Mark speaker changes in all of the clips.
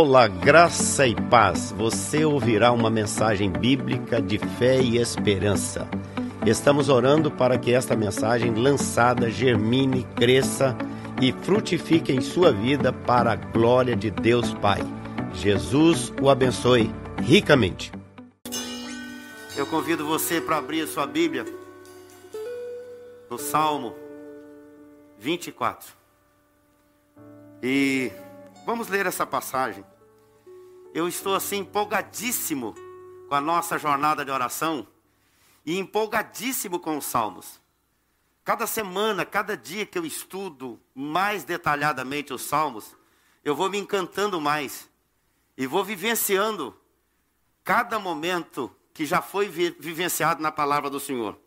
Speaker 1: Olá, graça e paz. Você ouvirá uma mensagem bíblica de fé e esperança. Estamos orando para que esta mensagem lançada germine, cresça e frutifique em sua vida para a glória de Deus Pai. Jesus o abençoe ricamente. Eu convido você para abrir a sua Bíblia no Salmo 24. E Vamos ler essa passagem. Eu estou assim empolgadíssimo com a nossa jornada de oração e empolgadíssimo com os salmos. Cada semana, cada dia que eu estudo mais detalhadamente os salmos, eu vou me encantando mais e vou vivenciando cada momento que já foi vivenciado na palavra do Senhor.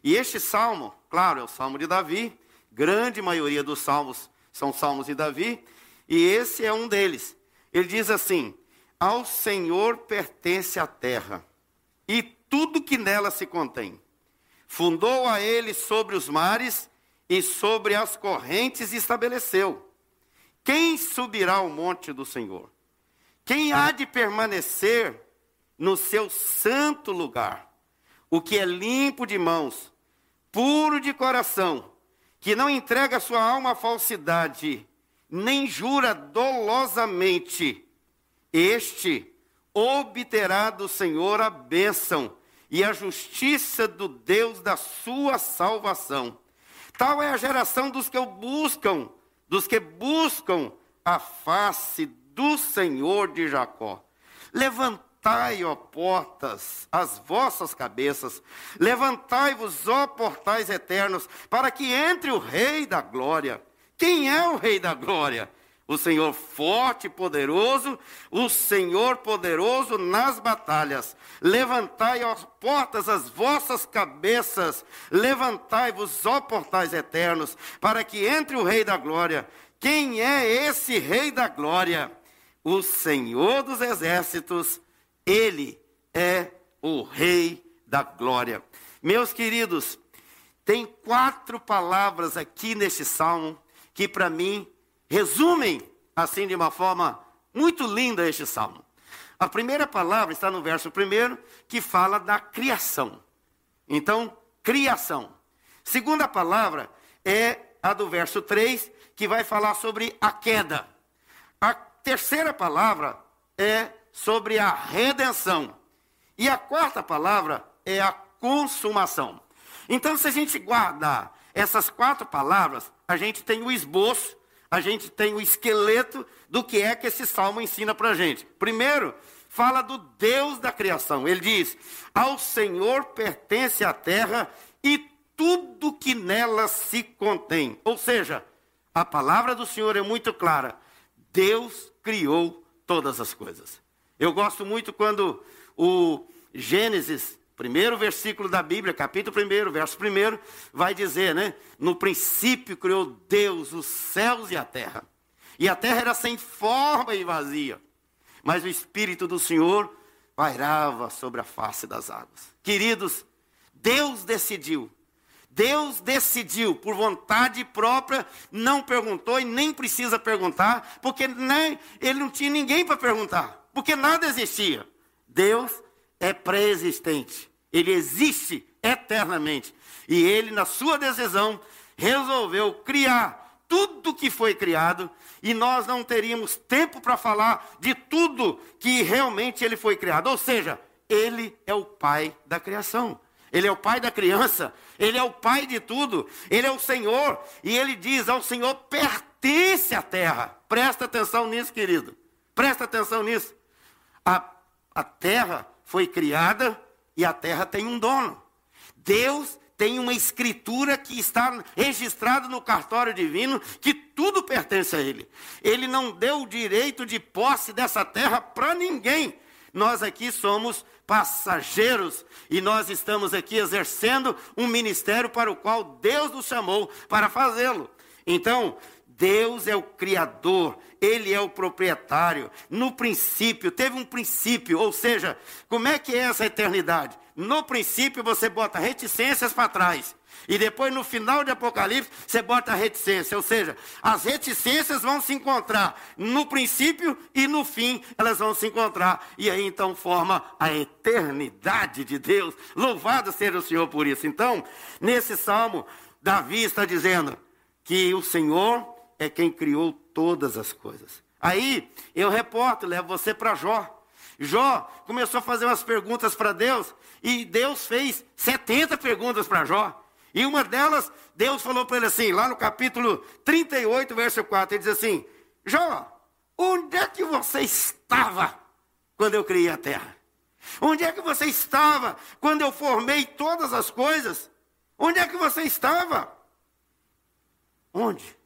Speaker 1: E este salmo, claro, é o salmo de Davi, grande maioria dos salmos são salmos de Davi, e esse é um deles. Ele diz assim: Ao Senhor pertence a terra e tudo que nela se contém. Fundou a ele sobre os mares e sobre as correntes estabeleceu. Quem subirá ao monte do Senhor? Quem há de permanecer no seu santo lugar? O que é limpo de mãos, puro de coração, que não entrega sua alma à falsidade, nem jura dolosamente, este obterá do Senhor a bênção e a justiça do Deus da sua salvação. Tal é a geração dos que o buscam, dos que buscam a face do Senhor de Jacó. Levantai, ó portas, as vossas cabeças, levantai-vos, ó portais eternos, para que entre o Rei da glória. Quem é o Rei da Glória? O Senhor forte e poderoso, o Senhor poderoso nas batalhas. Levantai, ó portas, as vossas cabeças, levantai-vos, ó portais eternos, para que entre o Rei da Glória. Quem é esse Rei da Glória? O Senhor dos Exércitos, Ele é o Rei da Glória. Meus queridos, tem quatro palavras aqui neste salmo que para mim resumem assim de uma forma muito linda este salmo. A primeira palavra está no verso primeiro, que fala da criação. Então, criação. Segunda palavra é a do verso 3, que vai falar sobre a queda. A terceira palavra é sobre a redenção. E a quarta palavra é a consumação. Então, se a gente guardar essas quatro palavras, a gente tem o esboço, a gente tem o esqueleto do que é que esse salmo ensina para a gente. Primeiro, fala do Deus da criação. Ele diz: Ao Senhor pertence a terra e tudo que nela se contém. Ou seja, a palavra do Senhor é muito clara. Deus criou todas as coisas. Eu gosto muito quando o Gênesis primeiro versículo da Bíblia, capítulo 1, verso 1, vai dizer, né? No princípio criou Deus os céus e a terra. E a terra era sem forma e vazia. Mas o Espírito do Senhor pairava sobre a face das águas. Queridos, Deus decidiu. Deus decidiu por vontade própria, não perguntou e nem precisa perguntar, porque nem, ele não tinha ninguém para perguntar, porque nada existia. Deus é pré-existente. Ele existe eternamente. E ele, na sua decisão, resolveu criar tudo que foi criado, e nós não teríamos tempo para falar de tudo que realmente ele foi criado. Ou seja, ele é o pai da criação. Ele é o pai da criança, ele é o pai de tudo, ele é o Senhor, e ele diz: ao Senhor pertence a terra. Presta atenção nisso, querido. Presta atenção nisso. A, a terra foi criada e a terra tem um dono. Deus tem uma escritura que está registrada no cartório divino que tudo pertence a Ele. Ele não deu o direito de posse dessa terra para ninguém. Nós aqui somos passageiros e nós estamos aqui exercendo um ministério para o qual Deus nos chamou para fazê-lo. Então, Deus é o Criador, Ele é o proprietário. No princípio, teve um princípio, ou seja, como é que é essa eternidade? No princípio você bota reticências para trás E depois, no final de Apocalipse, você bota a reticência. Ou seja, as reticências vão se encontrar no princípio e no fim, elas vão se encontrar. E aí então forma a eternidade de Deus. Louvado seja o Senhor por isso. Então, nesse salmo, Davi está dizendo que o Senhor é quem criou todas as coisas. Aí eu reporto, levo você para Jó. Jó começou a fazer umas perguntas para Deus e Deus fez 70 perguntas para Jó. E uma delas, Deus falou para ele assim, lá no capítulo 38, verso 4, ele diz assim: Jó, onde é que você estava quando eu criei a terra? Onde é que você estava quando eu formei todas as coisas? Onde é que você estava? Onde?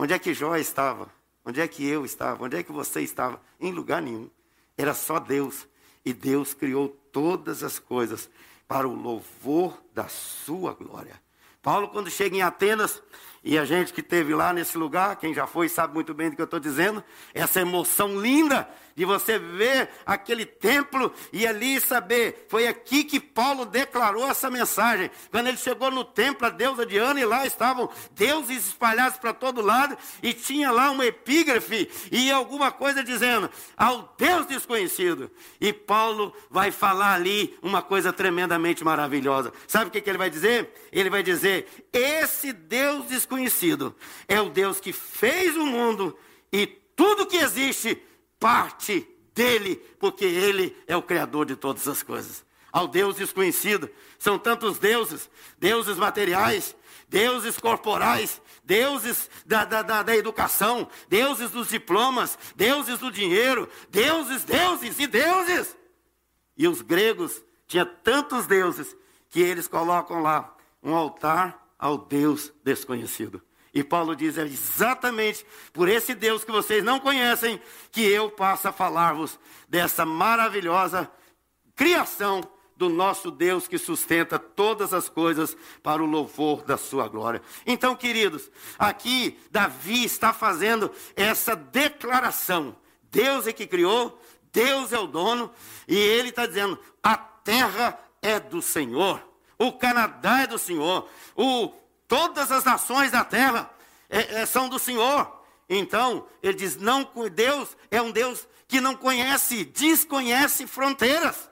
Speaker 1: Onde é que Jó estava? Onde é que eu estava? Onde é que você estava? Em lugar nenhum. Era só Deus. E Deus criou todas as coisas para o louvor da sua glória. Paulo, quando chega em Atenas, e a gente que esteve lá nesse lugar, quem já foi sabe muito bem do que eu estou dizendo, essa emoção linda de você ver aquele templo e ali saber, foi aqui que Paulo declarou essa mensagem. Quando ele chegou no templo, a deusa Diana, e lá estavam deuses espalhados para todo lado, e tinha lá uma epígrafe e alguma coisa dizendo, ao Deus desconhecido. E Paulo vai falar ali uma coisa tremendamente maravilhosa. Sabe o que, que ele vai dizer? Ele vai dizer: esse Deus desconhecido é o Deus que fez o mundo e tudo que existe parte dele, porque ele é o criador de todas as coisas. Ao Deus desconhecido, são tantos deuses, deuses materiais, deuses corporais, deuses da, da, da, da, educação, deuses dos diplomas, deuses do dinheiro, deuses, deuses e deuses. E os gregos tinham tantos deuses que eles colocam lá um altar ao Deus desconhecido. E Paulo diz: é exatamente por esse Deus que vocês não conhecem que eu passo a falar-vos dessa maravilhosa criação do nosso Deus que sustenta todas as coisas para o louvor da sua glória. Então, queridos, aqui Davi está fazendo essa declaração: Deus é que criou, Deus é o dono, e ele está dizendo: a terra é do Senhor, o Canadá é do Senhor, o Todas as nações da terra é, é, são do Senhor. Então, ele diz: não, Deus é um Deus que não conhece, desconhece fronteiras.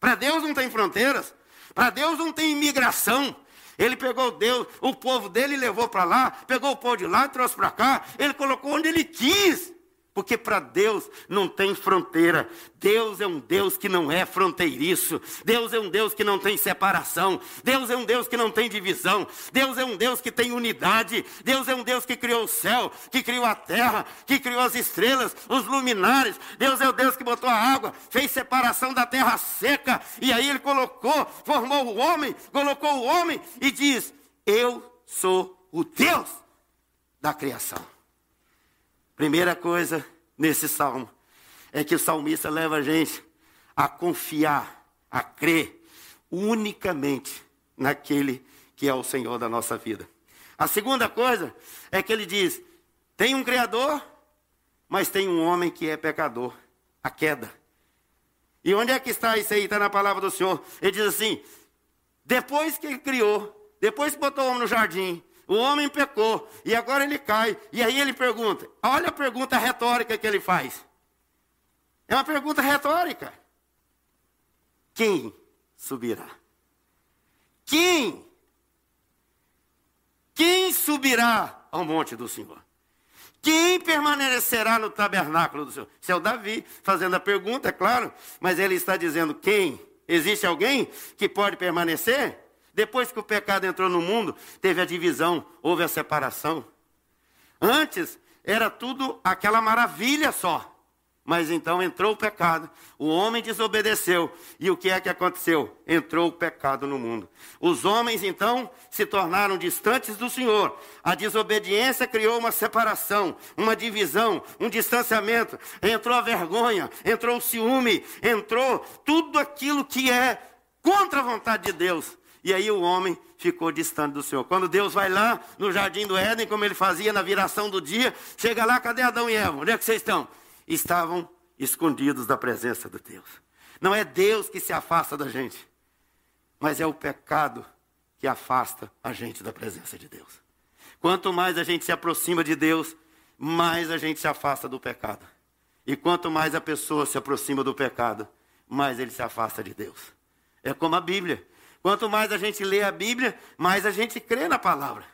Speaker 1: Para Deus não tem fronteiras. Para Deus não tem imigração. Ele pegou Deus, o povo dele levou para lá, pegou o povo de lá, trouxe para cá, ele colocou onde ele quis. Porque para Deus não tem fronteira. Deus é um Deus que não é fronteiriço. Deus é um Deus que não tem separação. Deus é um Deus que não tem divisão. Deus é um Deus que tem unidade. Deus é um Deus que criou o céu, que criou a terra, que criou as estrelas, os luminares. Deus é o Deus que botou a água, fez separação da terra seca. E aí ele colocou, formou o homem, colocou o homem e diz: Eu sou o Deus da criação. Primeira coisa nesse salmo é que o salmista leva a gente a confiar, a crer unicamente naquele que é o Senhor da nossa vida. A segunda coisa é que ele diz: tem um Criador, mas tem um homem que é pecador a queda. E onde é que está isso aí? Está na palavra do Senhor. Ele diz assim: depois que ele criou, depois que botou o homem no jardim, o homem pecou e agora ele cai. E aí ele pergunta: olha a pergunta retórica que ele faz. É uma pergunta retórica. Quem subirá? Quem? Quem subirá ao monte do Senhor? Quem permanecerá no tabernáculo do Senhor? Isso é o Davi fazendo a pergunta, é claro, mas ele está dizendo quem? Existe alguém que pode permanecer? Depois que o pecado entrou no mundo, teve a divisão, houve a separação. Antes era tudo aquela maravilha só. Mas então entrou o pecado, o homem desobedeceu. E o que é que aconteceu? Entrou o pecado no mundo. Os homens então se tornaram distantes do Senhor. A desobediência criou uma separação, uma divisão, um distanciamento. Entrou a vergonha, entrou o ciúme, entrou tudo aquilo que é contra a vontade de Deus. E aí o homem ficou distante do Senhor. Quando Deus vai lá no jardim do Éden, como ele fazia na viração do dia, chega lá, cadê Adão e Eva? Onde é que vocês estão? Estavam escondidos da presença de Deus. Não é Deus que se afasta da gente, mas é o pecado que afasta a gente da presença de Deus. Quanto mais a gente se aproxima de Deus, mais a gente se afasta do pecado. E quanto mais a pessoa se aproxima do pecado, mais ele se afasta de Deus. É como a Bíblia. Quanto mais a gente lê a Bíblia, mais a gente crê na palavra.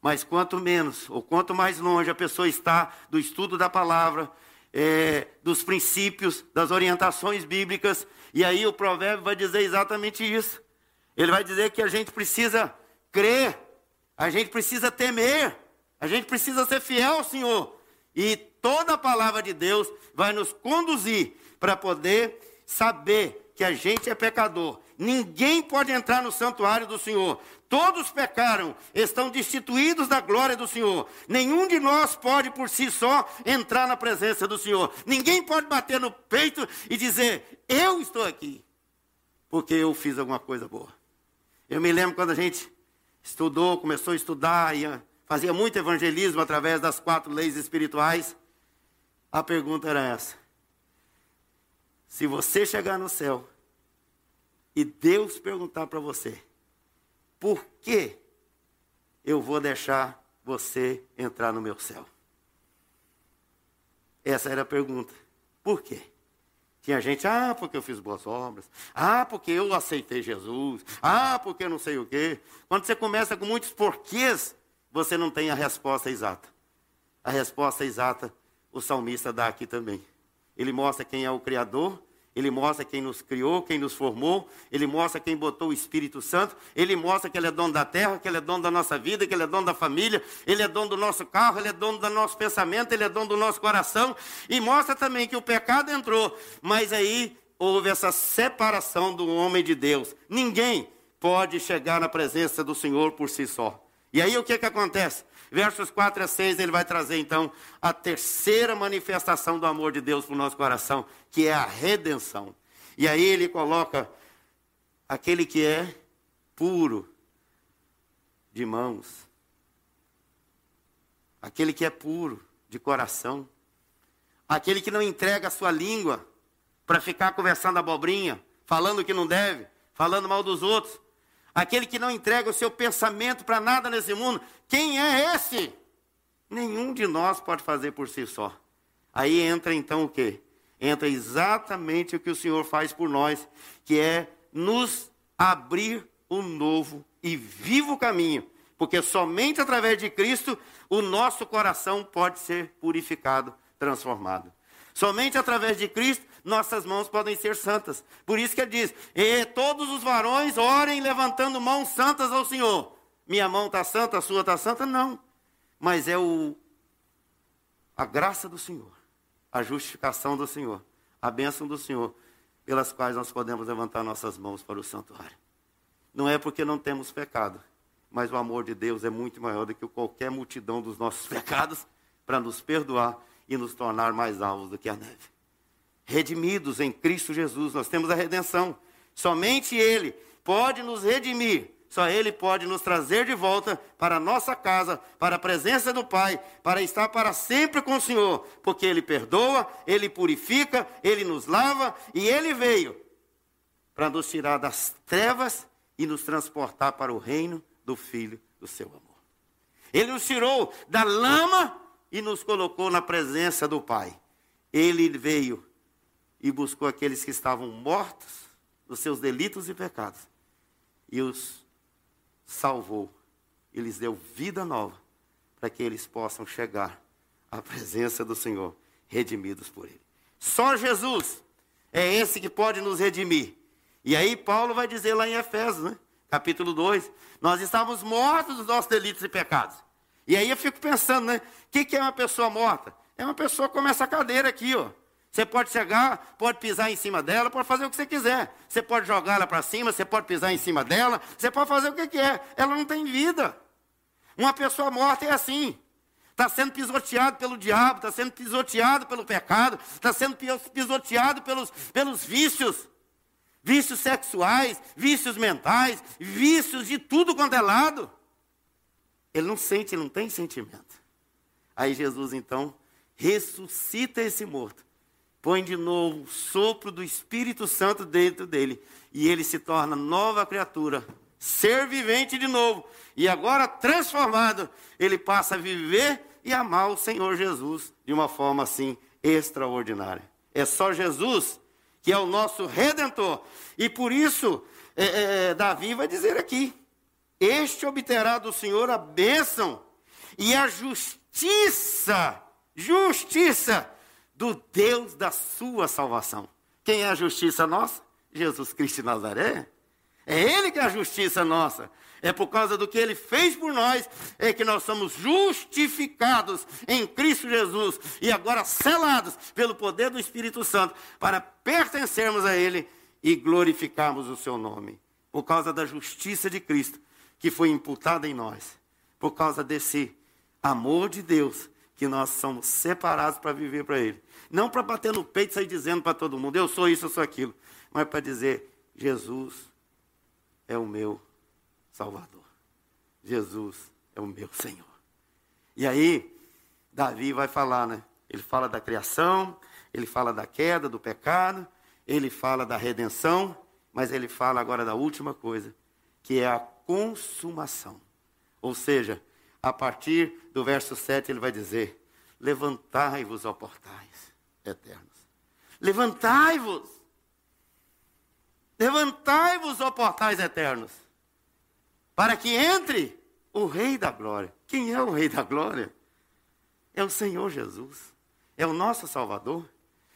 Speaker 1: Mas quanto menos, ou quanto mais longe a pessoa está do estudo da palavra, é, dos princípios, das orientações bíblicas, e aí o provérbio vai dizer exatamente isso. Ele vai dizer que a gente precisa crer, a gente precisa temer, a gente precisa ser fiel ao Senhor. E toda a palavra de Deus vai nos conduzir para poder saber que a gente é pecador. Ninguém pode entrar no santuário do Senhor. Todos pecaram, estão destituídos da glória do Senhor. Nenhum de nós pode por si só entrar na presença do Senhor. Ninguém pode bater no peito e dizer: Eu estou aqui, porque eu fiz alguma coisa boa. Eu me lembro quando a gente estudou, começou a estudar, e fazia muito evangelismo através das quatro leis espirituais. A pergunta era essa: se você chegar no céu e Deus perguntar para você, por que eu vou deixar você entrar no meu céu? Essa era a pergunta. Por quê? Tinha gente, ah, porque eu fiz boas obras. Ah, porque eu aceitei Jesus. Ah, porque não sei o quê. Quando você começa com muitos porquês, você não tem a resposta exata. A resposta exata o salmista dá aqui também. Ele mostra quem é o Criador, ele mostra quem nos criou, quem nos formou, ele mostra quem botou o Espírito Santo, ele mostra que ele é dono da terra, que ele é dono da nossa vida, que ele é dono da família, ele é dono do nosso carro, ele é dono do nosso pensamento, ele é dono do nosso coração, e mostra também que o pecado entrou, mas aí houve essa separação do homem de Deus. Ninguém pode chegar na presença do Senhor por si só. E aí o que, que acontece? Versos 4 a 6, ele vai trazer então a terceira manifestação do amor de Deus para o nosso coração, que é a redenção. E aí ele coloca aquele que é puro de mãos, aquele que é puro de coração, aquele que não entrega a sua língua para ficar conversando abobrinha, falando que não deve, falando mal dos outros, aquele que não entrega o seu pensamento para nada nesse mundo, quem é esse? Nenhum de nós pode fazer por si só. Aí entra então o quê? Entra exatamente o que o Senhor faz por nós, que é nos abrir um novo e vivo caminho. Porque somente através de Cristo o nosso coração pode ser purificado, transformado. Somente através de Cristo nossas mãos podem ser santas. Por isso que ele diz: e todos os varões orem levantando mãos santas ao Senhor. Minha mão está santa, a sua está santa? Não. Mas é o, a graça do Senhor, a justificação do Senhor, a bênção do Senhor, pelas quais nós podemos levantar nossas mãos para o santuário. Não é porque não temos pecado, mas o amor de Deus é muito maior do que qualquer multidão dos nossos pecados para nos perdoar e nos tornar mais alvos do que a neve. Redimidos em Cristo Jesus, nós temos a redenção. Somente Ele pode nos redimir, só Ele pode nos trazer de volta para a nossa casa, para a presença do Pai, para estar para sempre com o Senhor, porque Ele perdoa, Ele purifica, Ele nos lava e Ele veio para nos tirar das trevas e nos transportar para o reino do Filho do seu amor. Ele nos tirou da lama e nos colocou na presença do Pai. Ele veio e buscou aqueles que estavam mortos nos seus delitos e pecados e os salvou e lhes deu vida nova para que eles possam chegar à presença do Senhor, redimidos por Ele. Só Jesus é esse que pode nos redimir. E aí Paulo vai dizer lá em Efésios, né? capítulo 2, nós estávamos mortos dos nossos delitos e pecados. E aí eu fico pensando, né? O que, que é uma pessoa morta? É uma pessoa como essa cadeira aqui, ó. Você pode chegar, pode pisar em cima dela, pode fazer o que você quiser. Você pode jogar ela para cima, você pode pisar em cima dela, você pode fazer o que quer. Ela não tem vida. Uma pessoa morta é assim. Está sendo pisoteado pelo diabo, está sendo pisoteado pelo pecado, está sendo pisoteado pelos, pelos vícios. Vícios sexuais, vícios mentais, vícios de tudo quanto é lado. Ele não sente, ele não tem sentimento. Aí Jesus então ressuscita esse morto, põe de novo o sopro do Espírito Santo dentro dele, e ele se torna nova criatura, ser vivente de novo. E agora, transformado, ele passa a viver e amar o Senhor Jesus de uma forma assim extraordinária. É só Jesus que é o nosso redentor. E por isso, é, é, é Davi vai dizer aqui: Este obterá do Senhor a bênção e a justiça, justiça do Deus da sua salvação. Quem é a justiça nossa? Jesus Cristo de Nazaré. É Ele que é a justiça nossa. É por causa do que Ele fez por nós, é que nós somos justificados em Cristo Jesus e agora selados pelo poder do Espírito Santo para pertencermos a Ele e glorificarmos o Seu nome. Por causa da justiça de Cristo que foi imputada em nós. Por causa desse amor de Deus que nós somos separados para viver para Ele. Não para bater no peito e sair dizendo para todo mundo, eu sou isso, eu sou aquilo. Mas para dizer, Jesus é o meu Salvador. Jesus é o meu Senhor. E aí, Davi vai falar, né? Ele fala da criação, ele fala da queda, do pecado, ele fala da redenção, mas ele fala agora da última coisa, que é a consumação. Ou seja, a partir do verso 7 ele vai dizer: Levantai-vos, ó portais eternos. Levantai-vos. Levantai-vos, ó portais eternos, para que entre o Rei da Glória. Quem é o Rei da Glória? É o Senhor Jesus. É o nosso Salvador.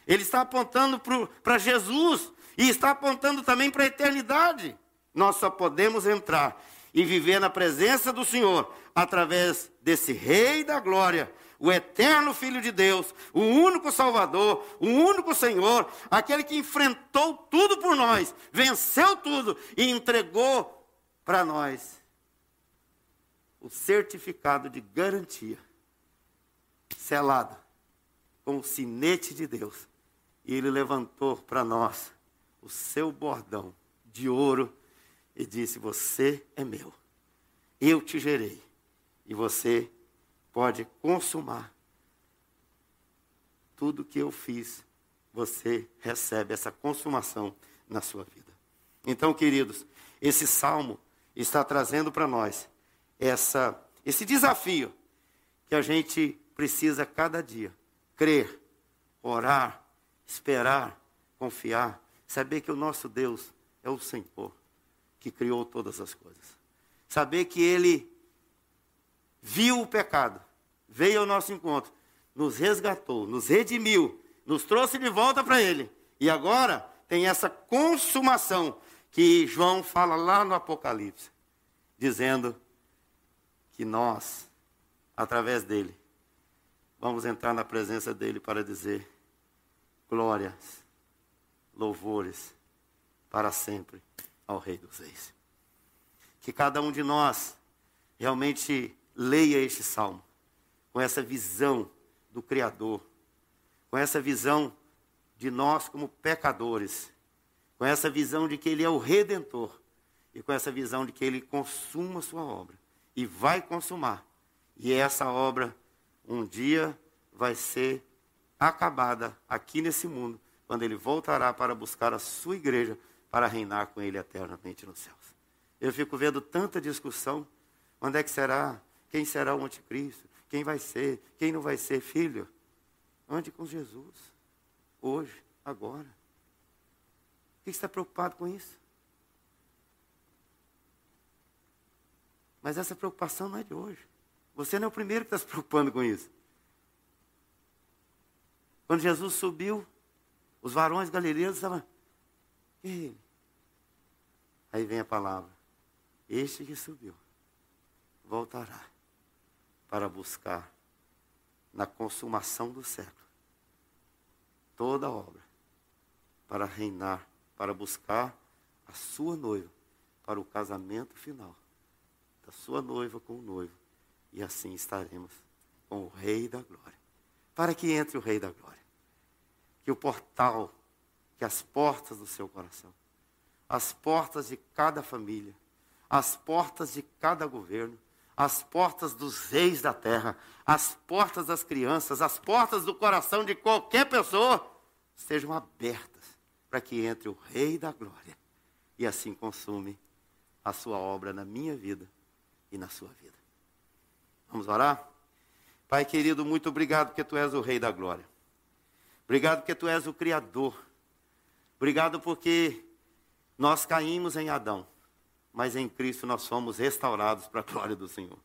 Speaker 1: Ele está apontando para Jesus e está apontando também para a eternidade. Nós só podemos entrar e viver na presença do Senhor através desse Rei da Glória, o eterno Filho de Deus, o único Salvador, o único Senhor, aquele que enfrentou tudo por nós, venceu tudo e entregou para nós o certificado de garantia, selado com o sinete de Deus. E ele levantou para nós o seu bordão de ouro e disse: Você é meu, eu te gerei, e você pode consumar tudo que eu fiz. Você recebe essa consumação na sua vida. Então, queridos, esse salmo está trazendo para nós essa, esse desafio que a gente precisa cada dia crer, orar, esperar, confiar, saber que o nosso Deus é o Senhor que criou todas as coisas. Saber que Ele viu o pecado, veio ao nosso encontro, nos resgatou, nos redimiu, nos trouxe de volta para Ele. E agora tem essa consumação que João fala lá no Apocalipse, dizendo que nós, através dele, vamos entrar na presença dele para dizer glórias, louvores para sempre ao Rei dos Reis. Que cada um de nós realmente leia este salmo com essa visão do Criador, com essa visão de nós como pecadores, com essa visão de que Ele é o Redentor e com essa visão de que Ele consuma a sua obra e vai consumar. E essa obra um dia vai ser acabada aqui nesse mundo, quando Ele voltará para buscar a sua igreja para reinar com Ele eternamente nos céus. Eu fico vendo tanta discussão. Onde é que será? Quem será o anticristo? Quem vai ser? Quem não vai ser? Filho, ande com Jesus. Hoje, agora. Por que está preocupado com isso? Mas essa preocupação não é de hoje. Você não é o primeiro que está se preocupando com isso. Quando Jesus subiu, os varões galileus estavam. Ele. Aí vem a palavra. Este que subiu voltará para buscar na consumação do século toda a obra para reinar, para buscar a sua noiva para o casamento final da sua noiva com o noivo. E assim estaremos com o Rei da Glória. Para que entre o Rei da Glória. Que o portal, que as portas do seu coração, as portas de cada família, as portas de cada governo, as portas dos reis da terra, as portas das crianças, as portas do coração de qualquer pessoa sejam abertas para que entre o Rei da Glória e assim consume a sua obra na minha vida e na sua vida. Vamos orar? Pai querido, muito obrigado porque tu és o Rei da Glória. Obrigado porque tu és o Criador. Obrigado porque nós caímos em Adão, mas em Cristo nós fomos restaurados para a glória do Senhor.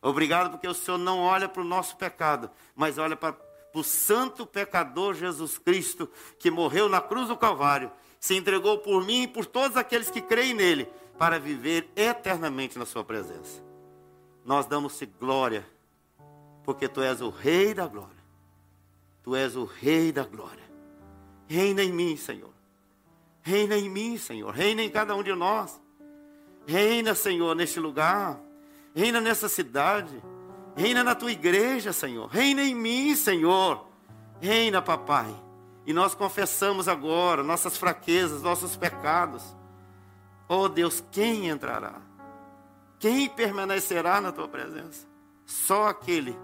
Speaker 1: Obrigado porque o Senhor não olha para o nosso pecado, mas olha para o santo pecador Jesus Cristo, que morreu na cruz do Calvário, se entregou por mim e por todos aqueles que creem nele, para viver eternamente na Sua presença. Nós damos-te glória, porque Tu és o Rei da glória. Tu és o Rei da glória. Reina em mim, Senhor. Reina em mim, Senhor. Reina em cada um de nós. Reina, Senhor, neste lugar. Reina nessa cidade. Reina na tua igreja, Senhor. Reina em mim, Senhor. Reina, papai. E nós confessamos agora nossas fraquezas, nossos pecados. Oh Deus, quem entrará? Quem permanecerá na tua presença? Só aquele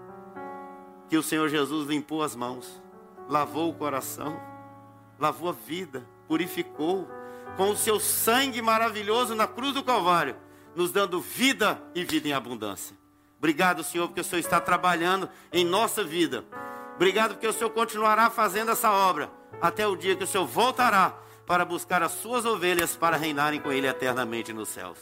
Speaker 1: que o Senhor Jesus limpou as mãos, lavou o coração, lavou a vida, purificou com o seu sangue maravilhoso na cruz do Calvário, nos dando vida e vida em abundância. Obrigado, Senhor, porque o Senhor está trabalhando em nossa vida. Obrigado porque o Senhor continuará fazendo essa obra até o dia que o Senhor voltará para buscar as suas ovelhas para reinarem com Ele eternamente nos céus.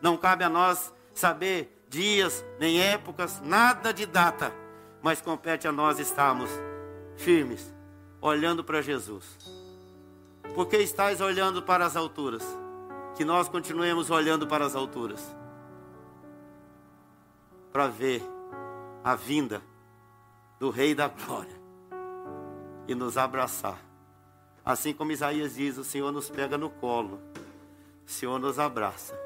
Speaker 1: Não cabe a nós saber dias, nem épocas, nada de data mas compete a nós estarmos firmes, olhando para Jesus. Porque estáis olhando para as alturas? Que nós continuemos olhando para as alturas, para ver a vinda do Rei da Glória e nos abraçar. Assim como Isaías diz, o Senhor nos pega no colo, o Senhor nos abraça,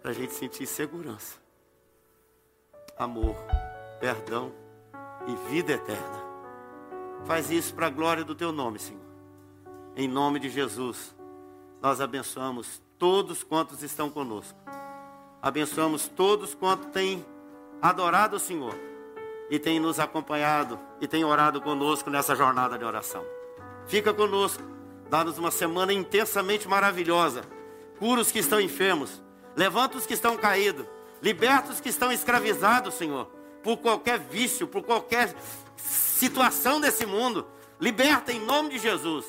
Speaker 1: para a gente sentir segurança, amor perdão e vida eterna. Faz isso para a glória do teu nome, Senhor. Em nome de Jesus, nós abençoamos todos quantos estão conosco. Abençoamos todos quantos têm adorado o Senhor e têm nos acompanhado e têm orado conosco nessa jornada de oração. Fica conosco, dá-nos uma semana intensamente maravilhosa. Cura os que estão enfermos, levanta os que estão caídos, liberta os que estão escravizados, Senhor por qualquer vício, por qualquer situação desse mundo. Liberta em nome de Jesus.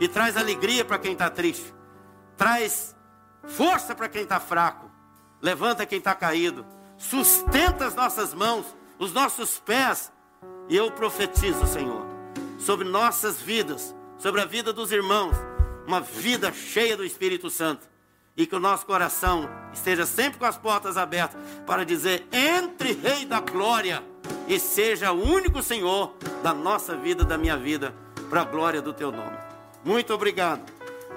Speaker 1: E traz alegria para quem está triste. Traz força para quem está fraco. Levanta quem está caído. Sustenta as nossas mãos, os nossos pés. E eu profetizo, Senhor, sobre nossas vidas, sobre a vida dos irmãos, uma vida cheia do Espírito Santo e que o nosso coração esteja sempre com as portas abertas para dizer: entre, Rei da Glória, e seja o único Senhor da nossa vida, da minha vida, para a glória do teu nome. Muito obrigado.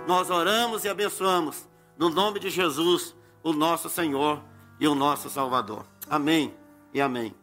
Speaker 1: Nós oramos e abençoamos, no nome de Jesus, o nosso Senhor e o nosso Salvador. Amém e amém.